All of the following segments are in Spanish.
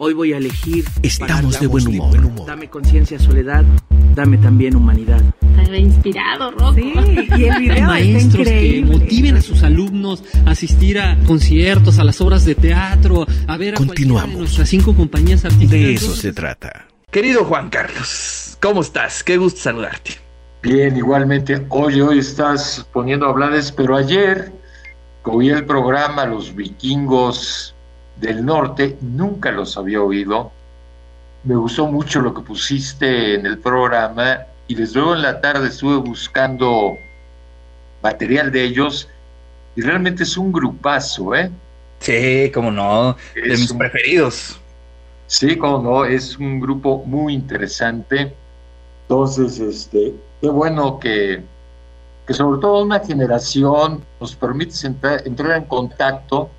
Hoy voy a elegir. Estamos de buen humor. Dame conciencia, soledad. Dame también humanidad. Está inspirado, Rocco. Sí, y el video Maestros que motiven a sus alumnos a asistir a conciertos, a las obras de teatro, a ver a Continuamos. de nuestras cinco compañías artísticas. De eso se trata. Querido Juan Carlos, ¿cómo estás? Qué gusto saludarte. Bien, igualmente. Hoy, hoy estás poniendo a hablares, pero ayer oí el programa Los Vikingos del Norte, nunca los había oído. Me gustó mucho lo que pusiste en el programa y desde luego en la tarde estuve buscando material de ellos y realmente es un grupazo, ¿eh? Sí, cómo no, de Es mis un- preferidos. Sí, como no, es un grupo muy interesante. Entonces, este, qué bueno que, que sobre todo una generación nos permite entrar, entrar en contacto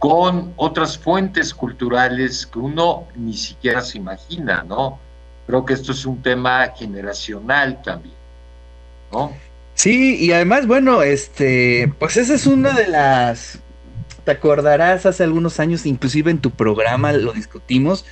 con otras fuentes culturales que uno ni siquiera se imagina, ¿no? Creo que esto es un tema generacional también, ¿no? Sí, y además, bueno, este, pues esa es una de las, te acordarás hace algunos años, inclusive en tu programa lo discutimos,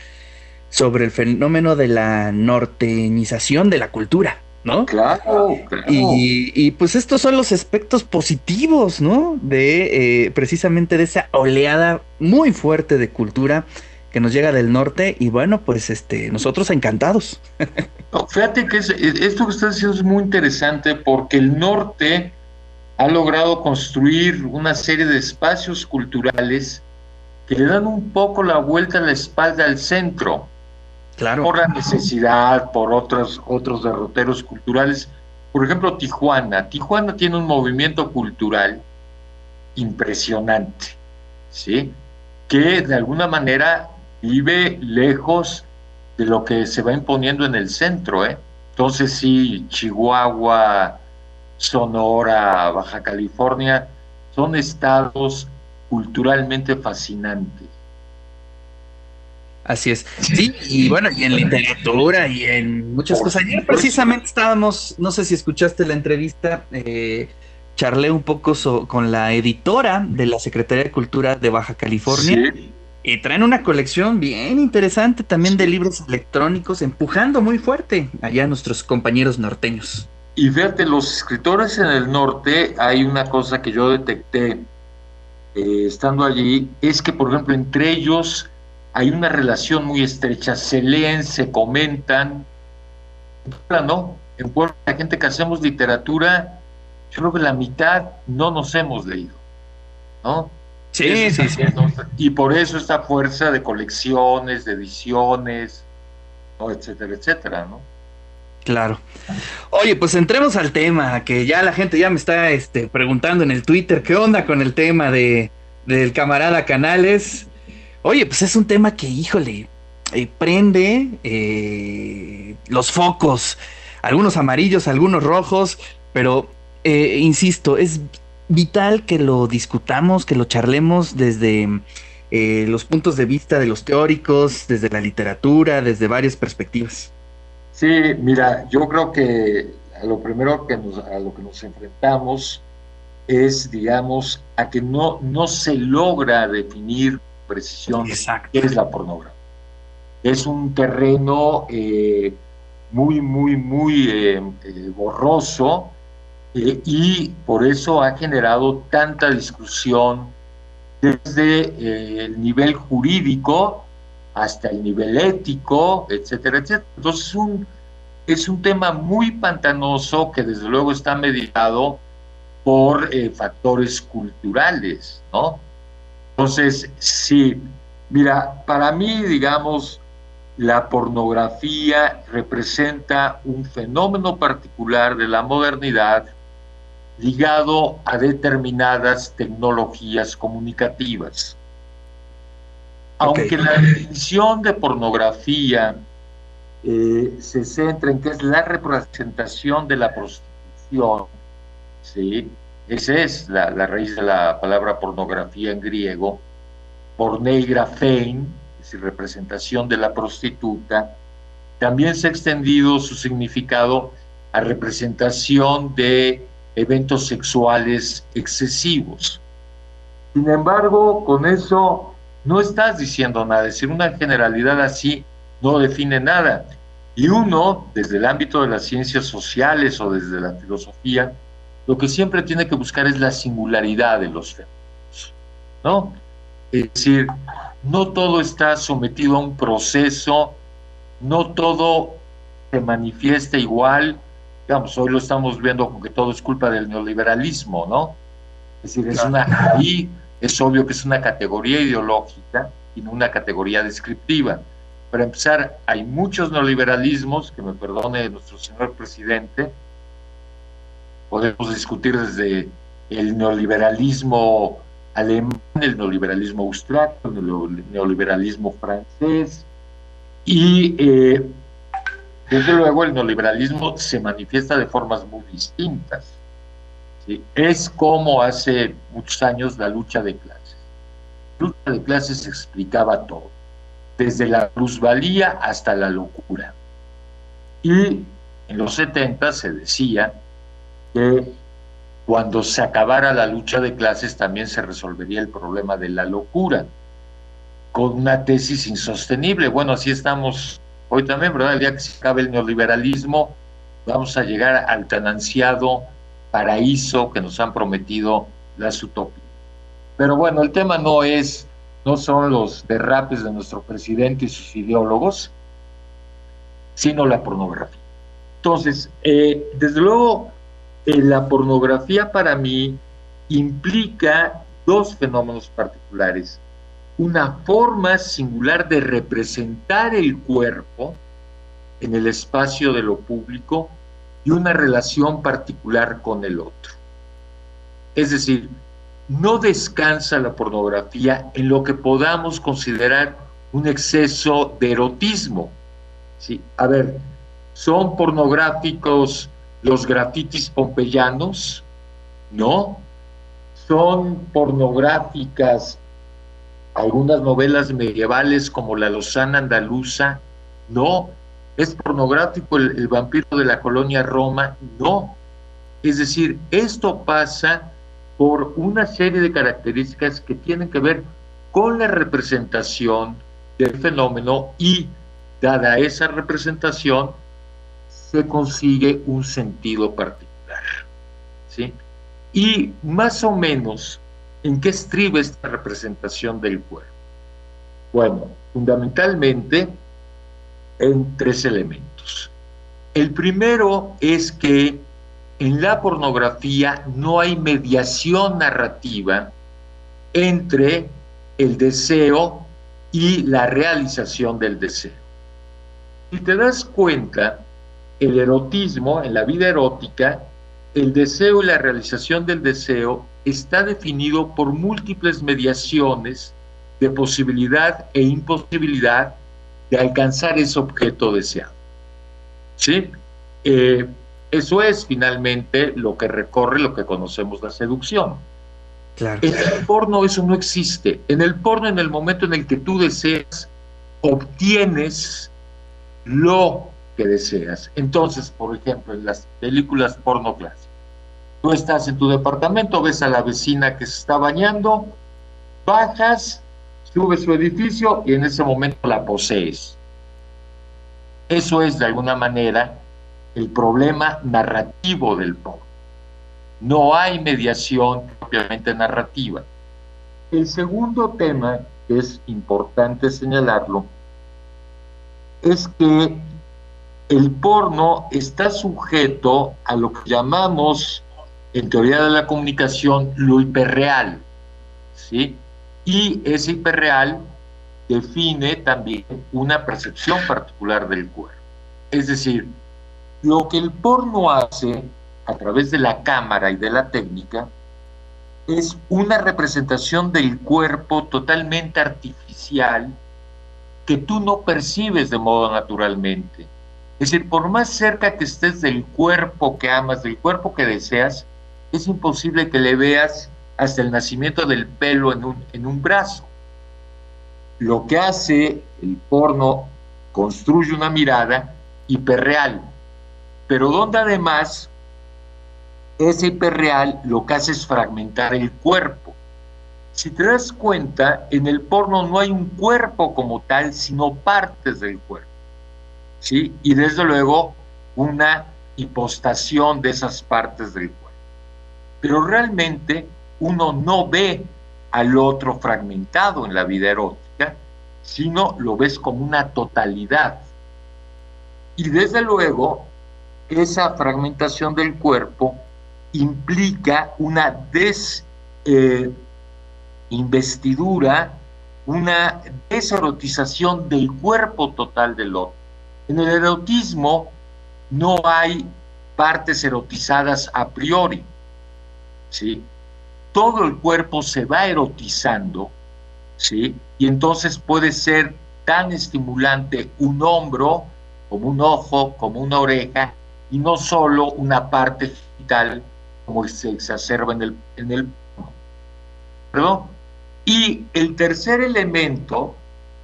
sobre el fenómeno de la norteñización de la cultura, ¿no? Claro, claro. Y, y, pues estos son los aspectos positivos, ¿no? De eh, precisamente de esa oleada muy fuerte de cultura que nos llega del norte y bueno, pues este, nosotros encantados. No, fíjate que es- es- esto que estás diciendo es muy interesante porque el norte ha logrado construir una serie de espacios culturales que le dan un poco la vuelta a la espalda al centro, Claro. por la necesidad, por otros, otros derroteros culturales. Por ejemplo, Tijuana. Tijuana tiene un movimiento cultural impresionante, ¿sí? Que de alguna manera vive lejos de lo que se va imponiendo en el centro, ¿eh? Entonces sí, Chihuahua, Sonora, Baja California, son estados culturalmente fascinantes. Así es. Sí, y bueno, y en literatura y en muchas cosas. Ayer precisamente estábamos, no sé si escuchaste la entrevista, eh, charlé un poco so- con la editora de la Secretaría de Cultura de Baja California Sí, y traen una colección bien interesante también de libros electrónicos, empujando muy fuerte allá a nuestros compañeros norteños. Y fíjate, los escritores en el norte, hay una cosa que yo detecté eh, estando allí, es que, por ejemplo, entre ellos hay una relación muy estrecha, se leen, se comentan. En Puebla, ¿no? En Puebla, la gente que hacemos literatura, yo creo que la mitad no nos hemos leído, ¿no? Eso también nos- Y por eso esta fuerza de colecciones, de ediciones, ¿no? etcétera, etcétera, ¿no? Claro. Oye, pues entremos al tema, que ya la gente ya me está este, preguntando en el Twitter qué onda con el tema de, del camarada Canales. Oye, pues es un tema que, híjole, eh, prende eh, los focos, algunos amarillos, algunos rojos, pero eh, insisto, es vital que lo discutamos, que lo charlemos desde los puntos de vista de los teóricos, desde la literatura, desde varias perspectivas. Sí, mira, yo creo que a lo primero que nos, a lo que nos enfrentamos es, digamos, a que no, no se logra definir precisión Exacto. qué es la pornografía. Es un terreno eh, muy, muy, muy eh, eh, borroso y por eso ha generado tanta discusión desde el nivel jurídico hasta el nivel ético, etcétera, etcétera. Entonces es un, es un tema muy pantanoso que desde luego está mediado por eh, factores culturales, ¿no? Entonces, sí, mira, para mí, digamos, la pornografía representa un fenómeno particular de la modernidad ligado a determinadas tecnologías comunicativas. Aunque la definición de pornografía eh, se centra en que es la representación de la prostitución, ¿sí? Esa es la, raíz de la palabra pornografía en griego, porneigrafein, es decir, representación de la prostituta, también se ha extendido su significado a representación de eventos sexuales excesivos. Sin embargo, con eso no estás diciendo nada, es decir, una generalidad así no define nada. Y uno, desde el ámbito de las ciencias sociales o desde la filosofía, lo que siempre tiene que buscar es la singularidad de los fenómenos, ¿no? Es decir, no todo está sometido a un proceso, no todo se manifiesta igual, digamos, hoy lo estamos viendo como que todo es culpa del neoliberalismo, ¿no? Es decir, es una, ahí es obvio que es una categoría ideológica y no una categoría descriptiva. Para empezar, hay muchos neoliberalismos, que me perdone nuestro señor presidente, podemos discutir desde el neoliberalismo alemán, el neoliberalismo austriaco, el neoliberalismo francés, y eh, desde luego el neoliberalismo se manifiesta de formas muy distintas. Es como hace muchos años la lucha de clases. La lucha de clases explicaba todo desde la plusvalía hasta la locura. Y en los 70 se decía que cuando se acabara la lucha de clases también se resolvería el problema de la locura, con una tesis insostenible. Bueno, así estamos hoy también, ¿verdad? El día que se acabe el neoliberalismo, vamos a llegar al tan ansiado paraíso que nos han prometido las utopías. Pero bueno, el tema no es no son los derrapes de nuestro presidente y sus ideólogos, sino la pornografía. Entonces, eh, desde luego, la pornografía para mí implica dos fenómenos particulares. Una forma singular de representar el cuerpo en el espacio de lo público y una relación particular con el otro. Es decir, no descansa la pornografía en lo que podamos considerar un exceso de erotismo. ¿sí? A ver, ¿son pornográficos los grafitis pompeyanos? No. ¿Son pornográficas algunas novelas medievales como La Lozana Andaluza? No. ¿Es pornográfico el, vampiro de la colonia Roma? No. Es decir, esto pasa por una serie de características que tienen que ver con la representación del fenómeno y dada esa representación se consigue un sentido particular. ¿sí? Y más o menos, ¿en qué estriba esta representación del cuerpo? Bueno, fundamentalmente en tres elementos. El primero es que en la pornografía no hay mediación narrativa entre el deseo y la realización del deseo. Si te das cuenta, el erotismo, en la vida erótica, el deseo y la realización del deseo está definido por múltiples mediaciones de posibilidad e imposibilidad de alcanzar ese objeto deseado. ¿Sí? Eh, eso es finalmente lo que recorre lo que conocemos la seducción. Claro. En el porno eso no existe. En el porno, en el momento en el que tú deseas, obtienes lo que deseas. Entonces, por ejemplo, en las películas porno clásicas, tú estás en tu departamento, ves a la vecina que se está bañando, bajas, subes su edificio y en ese momento la posees. Eso es de alguna manera el problema narrativo del porno. No hay mediación propiamente narrativa. El segundo tema, que es importante señalarlo, es que el porno está sujeto a lo que llamamos, en teoría de la comunicación, lo hiperreal. ¿sí? Y ese hiperreal define también una percepción particular del cuerpo. Es decir, lo que el porno hace a través de la cámara y de la técnica es una representación del cuerpo totalmente artificial que tú no percibes de modo naturalmente. Es decir, por más cerca que estés del cuerpo que amas, del cuerpo que deseas, es imposible que le veas hasta el nacimiento del pelo en un, en un brazo. Lo que hace el porno construye una mirada hiperreal, pero donde además ese hiperreal lo que hace es fragmentar el cuerpo. si te das cuenta, en el porno no hay un cuerpo como tal, sino partes del cuerpo. ¿Sí? Y desde luego una hipostación de esas partes del cuerpo. Pero realmente uno no ve al otro fragmentado en la vida erótica, sino lo ves como una totalidad. Y desde luego, esa fragmentación del cuerpo implica una desinvestidura, eh, una deserotización del cuerpo total del otro. En el erotismo no hay partes erotizadas a priori, ¿sí? Todo el cuerpo se va erotizando, ¿sí? Y entonces puede ser tan estimulante un hombro como un ojo, como una oreja, y no solo una parte vital como se exacerba en el, en el ¿Perdón? Y el tercer elemento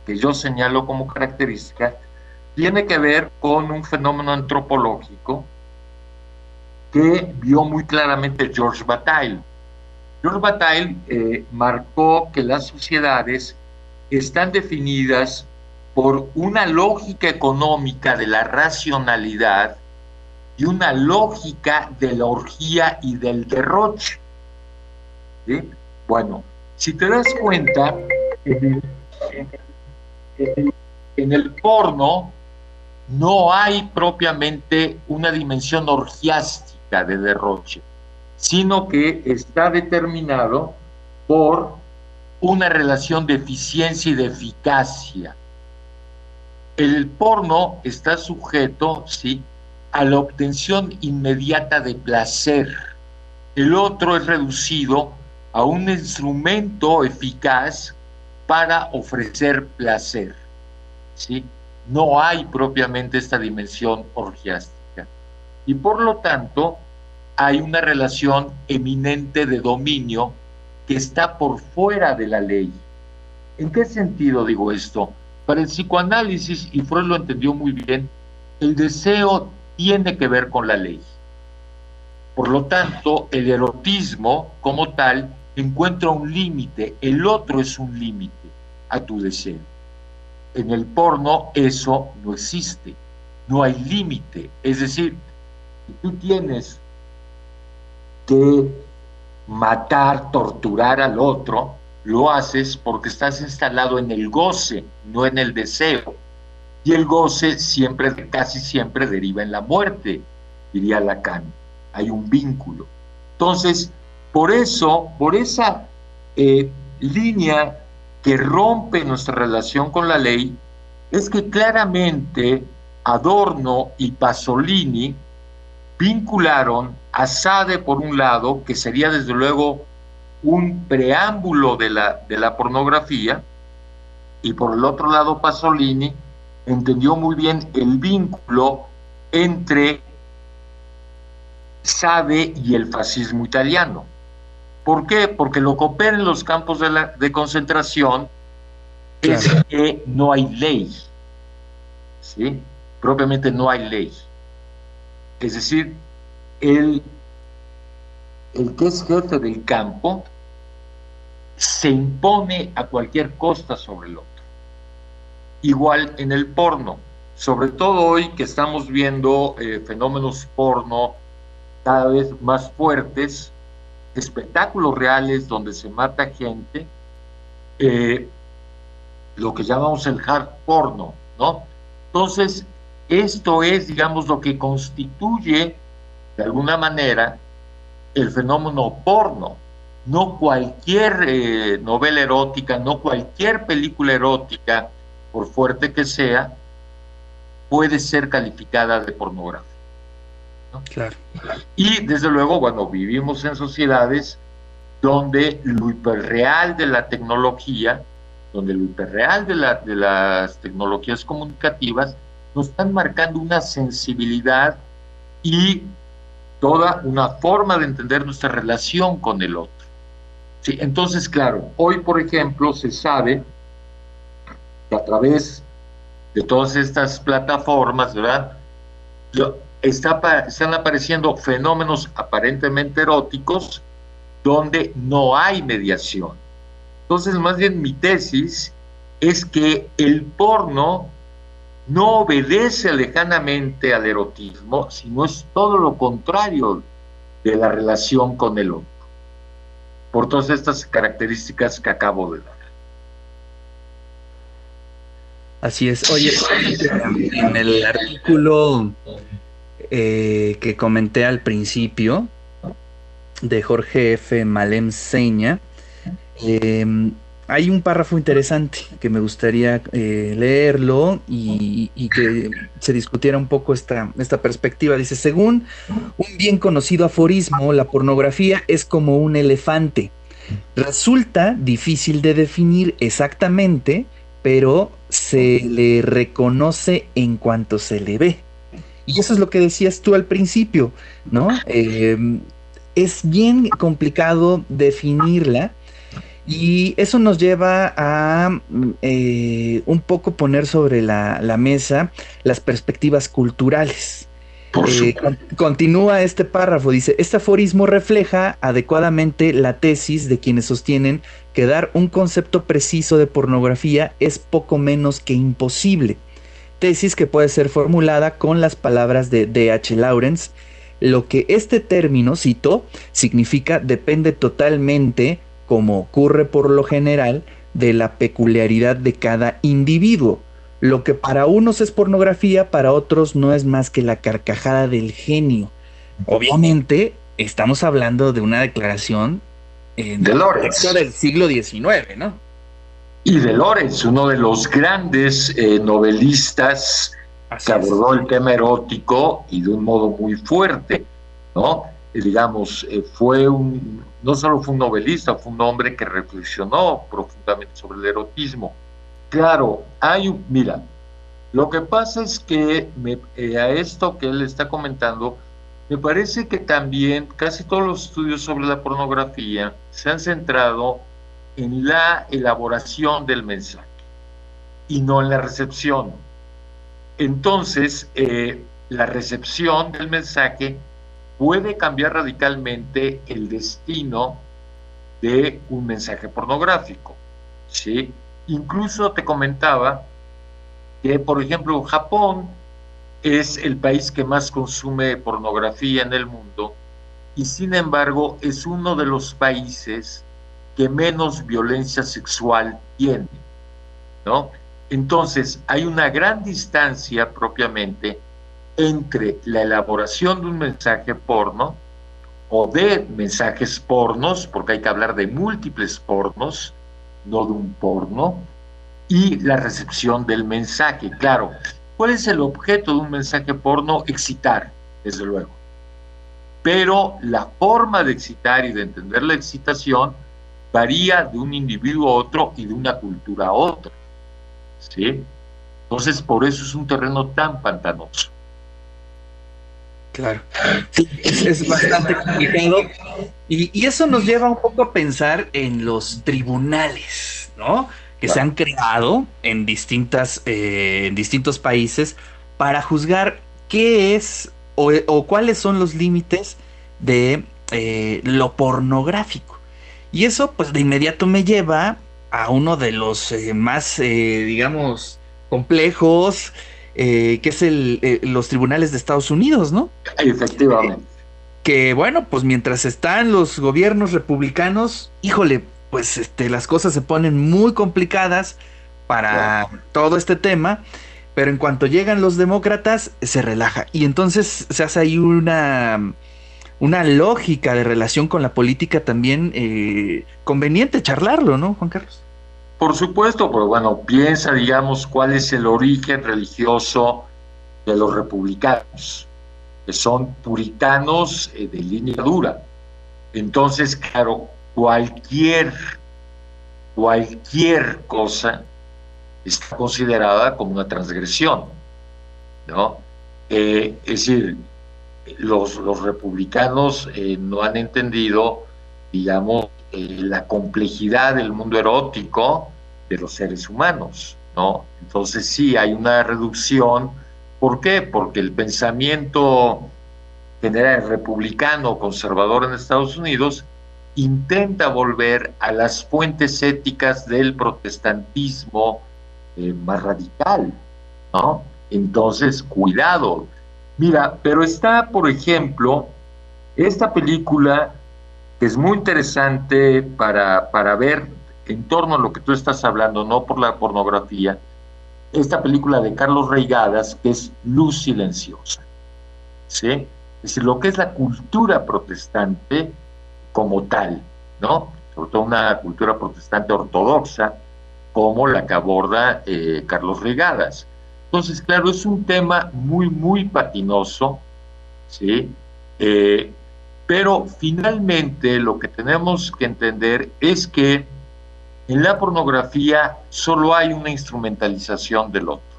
que yo señalo como característica tiene que ver con un fenómeno antropológico que vio muy claramente George Bataille. George Bataille eh, marcó que las sociedades están definidas por una lógica económica de la racionalidad y una lógica de la orgía y del derroche. Bueno, si te das cuenta, en el porno no hay propiamente una dimensión orgiástica de derroche, sino que está determinado por una relación de eficiencia y de eficacia. El porno está sujeto, sí, a la obtención inmediata de placer. El otro es reducido a un instrumento eficaz para ofrecer placer. ¿sí? No hay propiamente esta dimensión orgiástica. Y por lo tanto, hay una relación eminente de dominio que está por fuera de la ley. ¿En qué sentido digo esto? Para el psicoanálisis, y Freud lo entendió muy bien, el deseo tiene que ver con la ley. Por lo tanto, el erotismo como tal encuentra un límite, el otro es un límite a tu deseo. En el porno eso no existe, no hay límite. Es decir, tú tienes que matar, torturar al otro, lo haces porque estás instalado en el goce, no en el deseo. Y el goce siempre, casi siempre deriva en la muerte, diría Lacan. Hay un vínculo. Entonces, por eso, por esa eh, línea que rompe nuestra relación con la ley es que claramente Adorno y Pasolini vincularon a Sade por un lado, que sería desde luego un preámbulo de la, de la pornografía, y por el otro lado Pasolini entendió muy bien el vínculo entre Sade y el fascismo italiano. ¿Por qué? Porque lo que opera en los campos de, la, de concentración es que no hay ley. ¿sí? Propiamente no hay ley. Es decir, el, el que es jefe del campo se impone a cualquier costa sobre el otro. Igual en el porno, sobre todo hoy que estamos viendo eh, fenómenos porno cada vez más fuertes, espectáculos reales donde se mata gente, eh, lo que llamamos el hard porno, ¿no? Entonces, esto es, digamos, lo que constituye, de alguna manera, el fenómeno porno. No cualquier eh, novela erótica, no cualquier película erótica, por fuerte que sea, puede ser calificada de pornografía. Claro. Y desde luego, bueno, vivimos en sociedades donde lo hiperreal de la tecnología, donde lo hiperreal de, la, de las tecnologías comunicativas nos están marcando una sensibilidad y toda una forma de entender nuestra relación con el otro. Sí, entonces, claro, hoy, por ejemplo, se sabe que a través de todas estas plataformas, ¿verdad? Están apareciendo fenómenos aparentemente eróticos donde no hay mediación. Entonces, más bien mi tesis es que el porno no obedece lejanamente al erotismo, sino es todo lo contrario de la relación con el otro, por todas estas características que acabo de dar. Así es. Oye, en el artículo eh, que comenté al principio de Jorge F. Malem Seña, em, hay un párrafo interesante que me gustaría eh, leerlo y, y, que se discutiera un poco esta, esta perspectiva. Dice, según un bien conocido aforismo, la pornografía es como un elefante. Resulta difícil de definir exactamente, pero se le reconoce en cuanto se le ve. Y eso es lo que decías tú al principio, ¿no? Eh, es bien complicado definirla y eso nos lleva a eh, un poco poner sobre la, la mesa las perspectivas culturales. Eh, continúa este párrafo, dice, este aforismo refleja adecuadamente la tesis de quienes sostienen que dar un concepto preciso de pornografía es poco menos que imposible. Tesis que puede ser formulada con las palabras de D.H. Lawrence, lo que este término, cito, significa depende totalmente, como ocurre por lo general, de la peculiaridad de cada individuo lo que para unos es pornografía, para otros no es más que la carcajada del genio. Obviamente, estamos hablando de una declaración en de Lorenz. del siglo XIX, ¿no? Y de Lorenz, uno de los grandes eh, novelistas Así que abordó es. el tema erótico y de un modo muy fuerte, ¿no? Y digamos, eh, fue un, no solo fue un novelista, fue un hombre que reflexionó profundamente sobre el erotismo Claro, hay un, mira, lo que pasa es que me, eh, a esto que él está comentando, me parece que también casi todos los estudios sobre la pornografía se han centrado en la elaboración del mensaje y no en la recepción. Entonces, eh, la recepción del mensaje puede cambiar radicalmente el destino de un mensaje pornográfico. ¿sí? Incluso te comentaba que, por ejemplo, Japón es el país que más consume pornografía en el mundo y sin embargo es uno de los países que menos violencia sexual tiene, ¿no? Entonces, hay una gran distancia propiamente entre la elaboración de un mensaje porno o de mensajes pornos, porque hay que hablar de múltiples pornos, no de un porno, y la recepción del mensaje. Claro, ¿cuál es el objeto de un mensaje porno? Excitar, desde luego. Pero la forma de excitar y de entender la excitación varía de un individuo a otro y de una cultura a otra. ¿Sí? Entonces, por eso es un terreno tan pantanoso. Claro, sí, es, bastante complicado y, y, eso nos lleva un poco a pensar en los tribunales, ¿no? Que claro. se han creado en distintas, eh, en distintos países para juzgar qué es o, o cuáles son los límites de eh, lo pornográfico. Y eso, pues, de inmediato me lleva a uno de los eh, más, digamos, complejos eh, que es el, eh, los tribunales de Estados Unidos, ¿no? Efectivamente. Eh, que bueno, pues mientras están los gobiernos republicanos, híjole, pues este, las cosas se ponen muy complicadas para wow. todo este tema, pero en cuanto llegan los demócratas, se relaja. Y entonces se hace ahí una, una lógica de relación con la política también eh, conveniente charlarlo, ¿no, Juan Carlos? Por supuesto, pero bueno, piensa, digamos, cuál es el origen religioso de los republicanos, que son puritanos eh, de línea dura. Entonces, claro, cualquier, cualquier cosa está considerada como una transgresión, ¿no? Eh, es decir, los, republicanos eh, no han entendido, digamos, eh, la complejidad del mundo erótico de los seres humanos, ¿no? Entonces sí, hay una reducción. ¿Por qué? Porque el pensamiento general republicano conservador en Estados Unidos intenta volver a las fuentes éticas del protestantismo eh, más radical, ¿no? Entonces, cuidado. Mira, pero está, por ejemplo, esta película que es muy interesante para, para ver en torno a lo que tú estás hablando, no por la pornografía, esta película de Carlos Reigadas, que es Luz Silenciosa. ¿Sí? Es decir, lo que es la cultura protestante como tal, ¿no? Sobre todo una cultura protestante ortodoxa, como la que aborda eh, Carlos Reigadas. Entonces, claro, es un tema muy, muy patinoso, ¿sí? Eh, pero finalmente lo que tenemos que entender es que en la pornografía solo hay una instrumentalización del otro.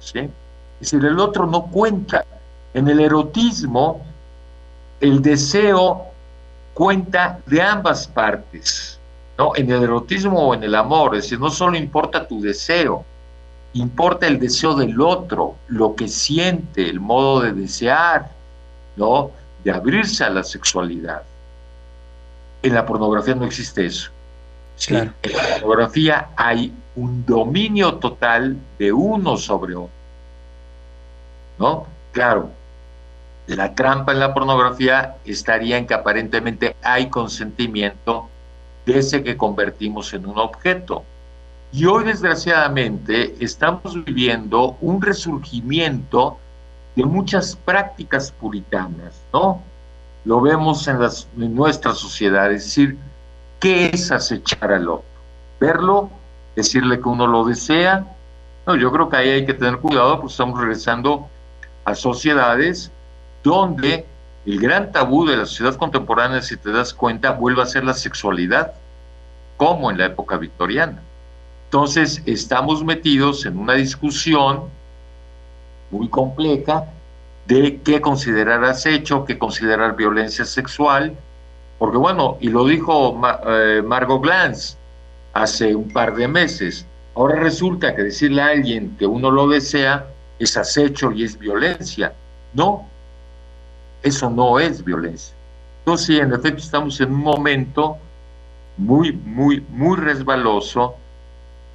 ¿sí? Es decir, el otro no cuenta. En el erotismo, el deseo cuenta de ambas partes. ¿no? En el erotismo o en el amor, es decir, no solo importa tu deseo, importa el deseo del otro, lo que siente, el modo de desear, ¿no? de abrirse a la sexualidad. En la pornografía no existe eso. En la pornografía hay un dominio total de uno sobre otro. ¿No? Claro, la trampa en la pornografía estaría en que aparentemente hay consentimiento de ese que convertimos en un objeto. Y hoy, desgraciadamente, estamos viviendo un resurgimiento de muchas prácticas puritanas, ¿no? Lo vemos en, las, en nuestra sociedad, es decir, ¿qué es acechar al otro? ¿Verlo? ¿Decirle que uno lo desea? No, yo creo que ahí hay que tener cuidado porque estamos regresando a sociedades donde el gran tabú de la sociedad contemporánea, si te das cuenta, vuelve a ser la sexualidad, como en la época victoriana. Entonces, estamos metidos en una discusión muy compleja de qué considerar acecho, qué considerar violencia sexual, porque bueno, y lo dijo eh, Margot Glantz hace un par de meses, ahora resulta que decirle a alguien que uno lo desea es acecho y es violencia. No, eso no es violencia. Entonces, sí, en efecto, estamos en un momento muy, muy, muy resbaloso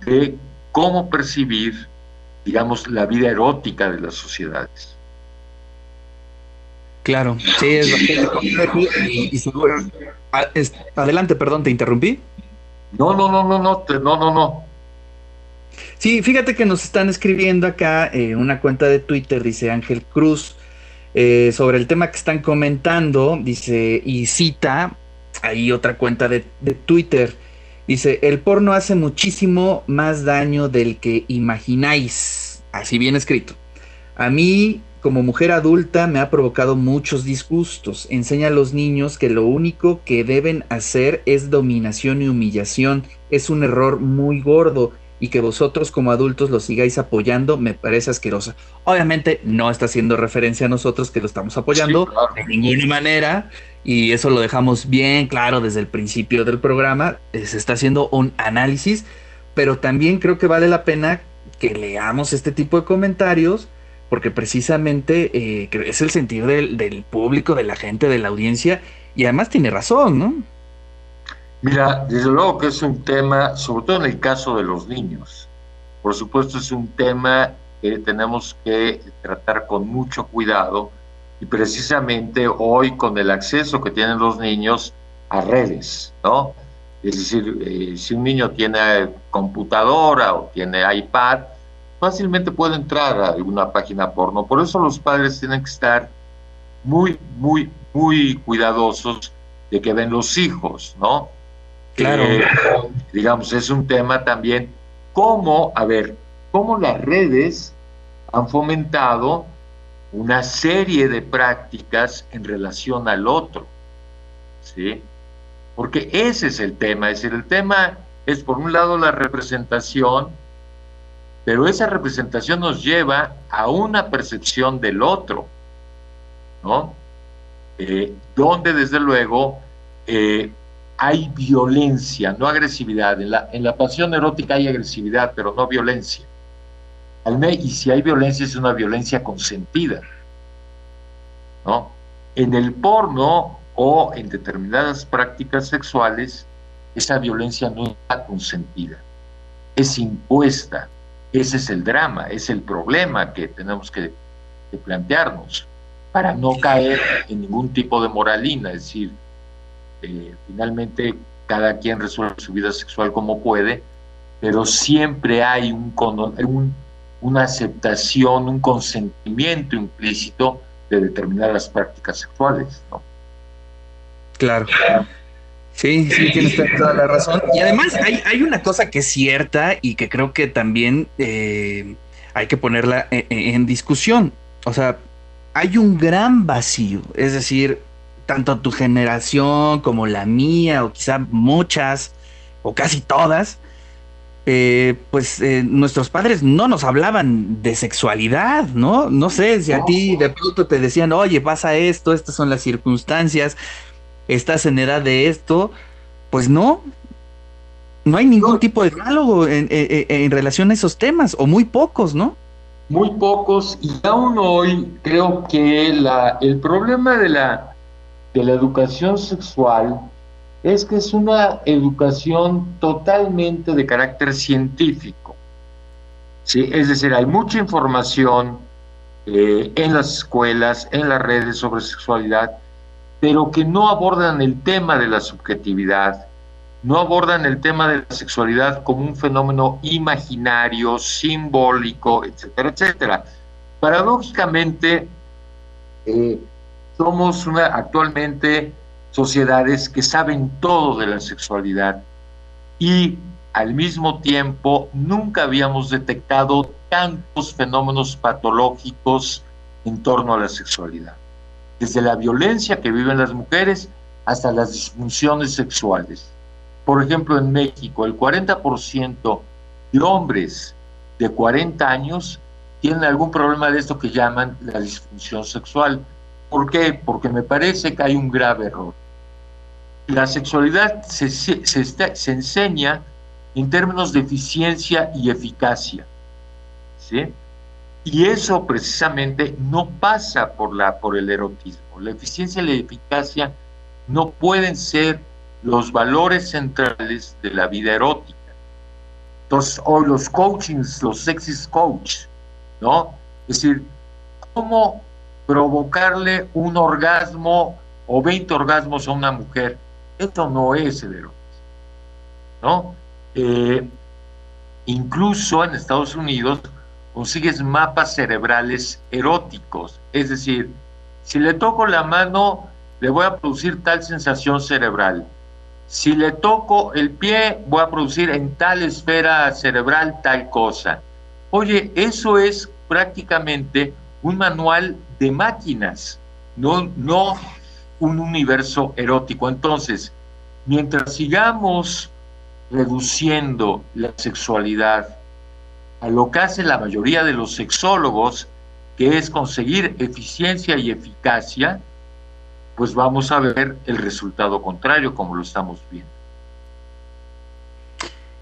de cómo percibir digamos, la vida erótica de las sociedades. Claro, sí, es bastante y, ah, adelante, perdón, te interrumpí. No, no, no, no, no, no, no, no. Sí, fíjate que nos están escribiendo acá eh, una cuenta de Twitter, dice Ángel Cruz, eh, sobre el tema que están comentando, dice, y cita ahí otra cuenta de, de Twitter Dice, el porno hace muchísimo más daño del que imagináis. Así bien escrito. A mí, como mujer adulta, me ha provocado muchos disgustos. Enseña a los niños que lo único que deben hacer es dominación y humillación. Es un error muy gordo y que vosotros como adultos lo sigáis apoyando me parece asquerosa. Obviamente no está haciendo referencia a nosotros que lo estamos apoyando de ninguna manera y eso lo dejamos bien claro desde el principio del programa, eh, se está haciendo un análisis, pero también creo que vale la pena que leamos este tipo de comentarios, porque precisamente eh, es el sentido del, del, público, de la gente, de la audiencia, y además tiene razón, ¿no? Mira, desde luego que es un tema, sobre todo en el caso de los niños, por supuesto es un tema que tenemos que tratar con mucho cuidado, y precisamente hoy con el acceso que tienen los niños a redes, ¿no? Es decir, eh, si un niño tiene computadora o tiene iPad, fácilmente puede entrar a alguna página porno. Por eso los padres tienen que estar muy, muy, muy cuidadosos de que ven los hijos, ¿no? Claro. Eh, digamos, es un tema también, cómo, a ver, cómo las redes han fomentado una serie de prácticas en relación al otro. ¿Sí? Porque ese es el tema, es decir, el tema es por un lado la representación, pero esa representación nos lleva a una percepción del otro, ¿no? Eh, donde desde luego eh, hay violencia, no agresividad. En la, en la pasión erótica hay agresividad, pero no violencia. Y si hay violencia, es una violencia consentida. ¿no? En el porno o en determinadas prácticas sexuales, esa violencia no está consentida, es impuesta. Ese es el drama, es el problema que tenemos que, que plantearnos para no caer en ningún tipo de moralina, es decir, eh, finalmente cada quien resuelve su vida sexual como puede, pero siempre hay un, un, una aceptación, un consentimiento implícito de determinadas prácticas sexuales. ¿no? Claro. Sí, sí, tienes toda la razón. Y además hay, una cosa que es cierta y que creo que también eh, hay que ponerla en, en discusión. O sea, hay un gran vacío, es decir, tanto tu generación como la mía, o quizá muchas, o casi todas, eh, pues eh, nuestros padres no nos hablaban de sexualidad, ¿no? No sé si a ti de pronto te decían, oye, pasa esto, estas son las circunstancias, estás en edad de esto, pues no, no hay ningún tipo de diálogo en, en, en relación a esos temas, o muy pocos, ¿no? Muy pocos, y aún hoy creo que la, el problema de la, de la educación sexual es que es una educación totalmente de carácter científico. ¿sí? Es decir, hay mucha información eh, en las escuelas, en las redes sobre sexualidad, pero que no abordan el tema de la subjetividad, no abordan el tema de la sexualidad como un fenómeno imaginario, simbólico, etcétera, etcétera. Paradójicamente, eh, somos una, actualmente sociedades que saben todo de la sexualidad y al mismo tiempo nunca habíamos detectado tantos fenómenos patológicos en torno a la sexualidad, desde la violencia que viven las mujeres hasta las disfunciones sexuales. Por ejemplo, en México, el 40% de hombres de 40 años tienen algún problema de esto que llaman la disfunción sexual. ¿Por qué? Porque me parece que hay un grave error. La sexualidad se, se, se, se enseña en términos de eficiencia y eficacia. ¿sí? Y eso precisamente no pasa por, la, por el erotismo. La eficiencia y la eficacia no pueden ser los valores centrales de la vida erótica. Entonces, hoy los coachings, los sexy coach, ¿no? Es decir, ¿cómo provocarle un orgasmo o 20 orgasmos a una mujer? Esto no es el erotismo, ¿no? Eh, incluso en Estados Unidos consigues mapas cerebrales eróticos, es decir, si le toco la mano, le voy a producir tal sensación cerebral si le toco el pie, voy a producir en tal esfera cerebral tal cosa. Oye, eso es prácticamente un manual de máquinas, no, no un universo erótico. Entonces, mientras sigamos reduciendo la sexualidad a lo que hace la mayoría de los sexólogos, que es conseguir eficiencia y eficacia, pues vamos a ver el resultado contrario, como lo estamos viendo.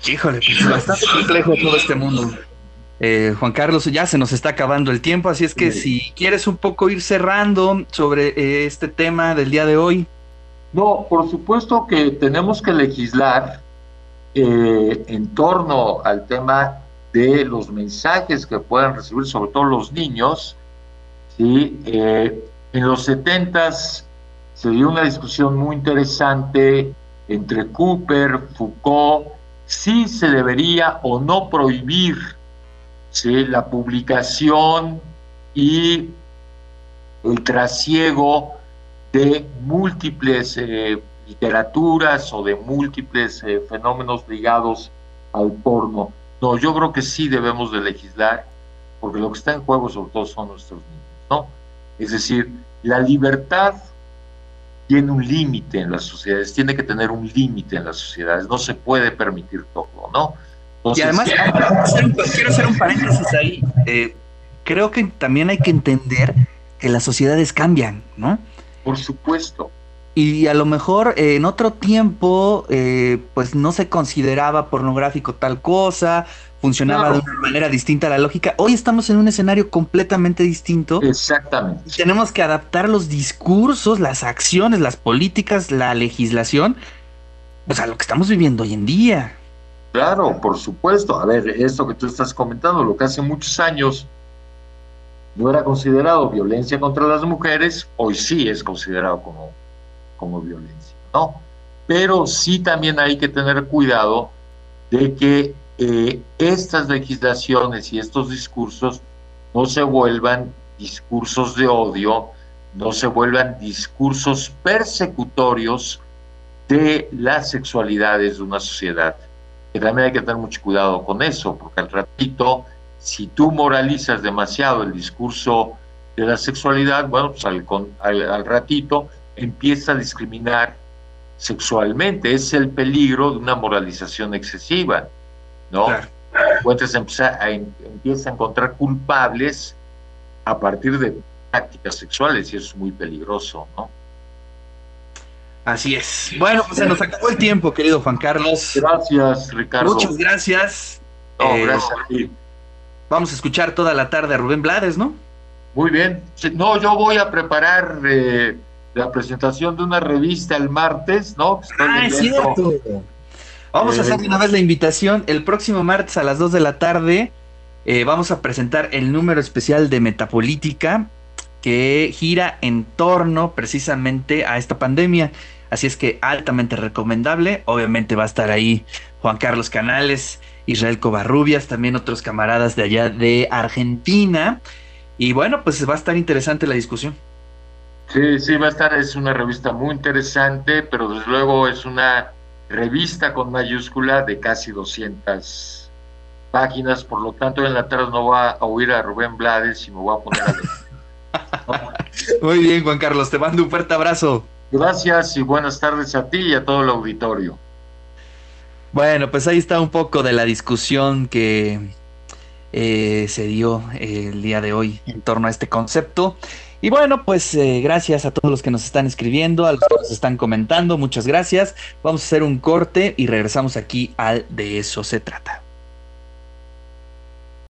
Híjole, pues bastante complejo todo este mundo. Eh, Juan Carlos, ya se nos está acabando el tiempo, así es que sí. si quieres un poco ir cerrando sobre eh, este tema del día de hoy. No, por supuesto que tenemos que legislar eh, en torno al tema de los mensajes que puedan recibir, sobre todo los niños. ¿sí? en los setentas se dio una discusión muy interesante entre Cooper, Foucault, si se debería o no prohibir ¿sí? la publicación y el trasiego de múltiples eh, literaturas o de múltiples eh, fenómenos ligados al porno. No, yo creo que sí debemos de legislar, porque lo que está en juego sobre todo son nuestros niños, ¿no? Es decir, la libertad tiene un límite en las sociedades, tiene que tener un límite en las sociedades, no se puede permitir todo, ¿no? Entonces, y además, quiero hacer un paréntesis ahí. Eh, creo que también hay que entender que las sociedades cambian, ¿no? Por supuesto. y a lo mejor eh, en otro tiempo eh, pues no se consideraba pornográfico tal cosa, funcionaba de una manera distinta a la lógica. Hoy estamos en un escenario completamente distinto. Exactamente. tenemos que adaptar los discursos, las acciones, las políticas, la legislación, pues a lo que estamos viviendo hoy en día. Claro, por supuesto. A ver, esto que tú estás comentando, lo que hace muchos años no era considerado violencia contra las mujeres, hoy sí es considerado como como violencia, ¿no? Pero sí también hay que tener cuidado de que eh, estas legislaciones y estos discursos no se vuelvan discursos de odio, no se vuelvan discursos persecutorios de las sexualidades de una sociedad. Que también hay que tener mucho cuidado con eso, porque al ratito, si tú moralizas demasiado el discurso de la sexualidad, bueno, pues al, al ratito empieza a discriminar sexualmente. Es el peligro de una moralización excesiva, ¿no? Entonces empieza a, empieza a encontrar culpables a partir de prácticas sexuales y eso es muy peligroso, ¿no? Así es. Bueno, pues se nos acabó el tiempo, querido Juan Carlos. Gracias, Ricardo. Muchas gracias. No, eh, gracias a ti. Vamos a escuchar toda la tarde a Rubén Blades, ¿no? Muy bien. No, yo voy a preparar eh, la presentación de una revista el martes, ¿no? ah, es cierto. Vamos a hacer una vez la invitación. El próximo martes a las 2 de la tarde eh, vamos a presentar el número especial de Metapolítica que gira en torno precisamente a esta pandemia. Así es que altamente recomendable. Obviamente va a estar ahí Juan Carlos Canales, Israel Covarrubias, también otros camaradas de allá de Argentina. Y bueno, pues va a estar interesante la discusión. Sí, sí, va a estar, es una revista muy interesante, pero desde luego es una revista con mayúscula de casi 200 páginas, por lo tanto en la tarde no voy a oír a Rubén Blades y me voy a poner a Muy bien, Juan Carlos, te mando un fuerte abrazo. Gracias y buenas tardes a ti y a todo el auditorio. Bueno, pues ahí está un poco de la discusión que eh, se dio el día de hoy en torno a este concepto. Y bueno, pues eh, gracias a todos los que nos están escribiendo, a los que nos están comentando, muchas gracias. Vamos a hacer un corte y regresamos aquí al De eso se trata.